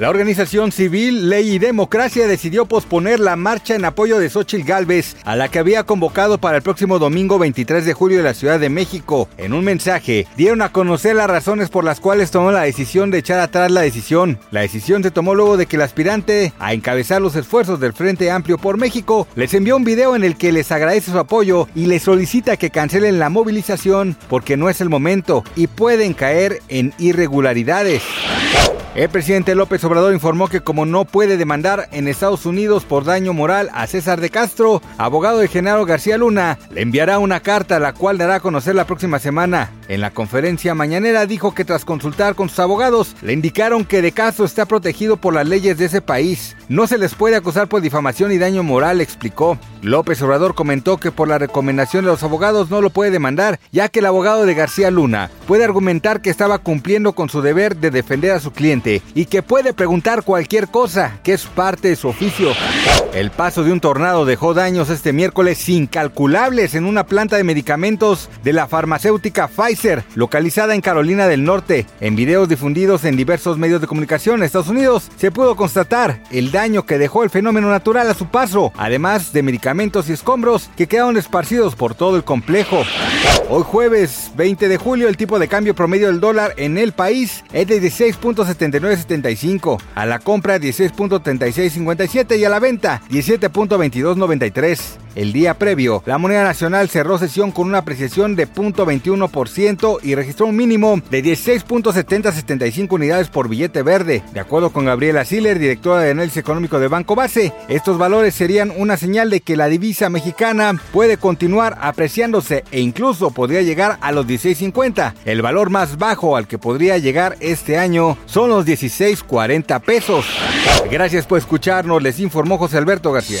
La organización civil Ley y Democracia decidió posponer la marcha en apoyo de Xochitl Gálvez, a la que había convocado para el próximo domingo 23 de julio en la Ciudad de México. En un mensaje, dieron a conocer las razones por las cuales tomó la decisión de echar atrás la decisión. La decisión se tomó luego de que el aspirante a encabezar los esfuerzos del Frente Amplio por México les envió un video en el que les agradece su apoyo y les solicita que cancelen la movilización porque no es el momento y pueden caer en irregularidades. El presidente López Obrador informó que como no puede demandar en Estados Unidos por daño moral a César de Castro, abogado de Genaro García Luna, le enviará una carta la cual dará a conocer la próxima semana. En la conferencia mañanera dijo que tras consultar con sus abogados, le indicaron que de Castro está protegido por las leyes de ese país. No se les puede acusar por difamación y daño moral, explicó. López Obrador comentó que por la recomendación de los abogados no lo puede demandar, ya que el abogado de García Luna puede argumentar que estaba cumpliendo con su deber de defender a su cliente y que puede preguntar cualquier cosa, que es parte de su oficio. El paso de un tornado dejó daños este miércoles incalculables en una planta de medicamentos de la farmacéutica Pfizer, localizada en Carolina del Norte. En videos difundidos en diversos medios de comunicación en Estados Unidos, se pudo constatar el daño que dejó el fenómeno natural a su paso, además de medicamentos y escombros que quedaron esparcidos por todo el complejo. Hoy jueves 20 de julio el tipo de cambio promedio del dólar en el país es de 16.7975, a la compra 16.3657 y a la venta 17.2293. El día previo, la moneda nacional cerró sesión con una apreciación de 0.21% y registró un mínimo de 16.7075 unidades por billete verde. De acuerdo con Gabriela Siller, directora de análisis económico de Banco Base, estos valores serían una señal de que la divisa mexicana puede continuar apreciándose e incluso podría llegar a los 16.50. El valor más bajo al que podría llegar este año son los 16.40 pesos. Gracias por escucharnos, les informó José Alberto García.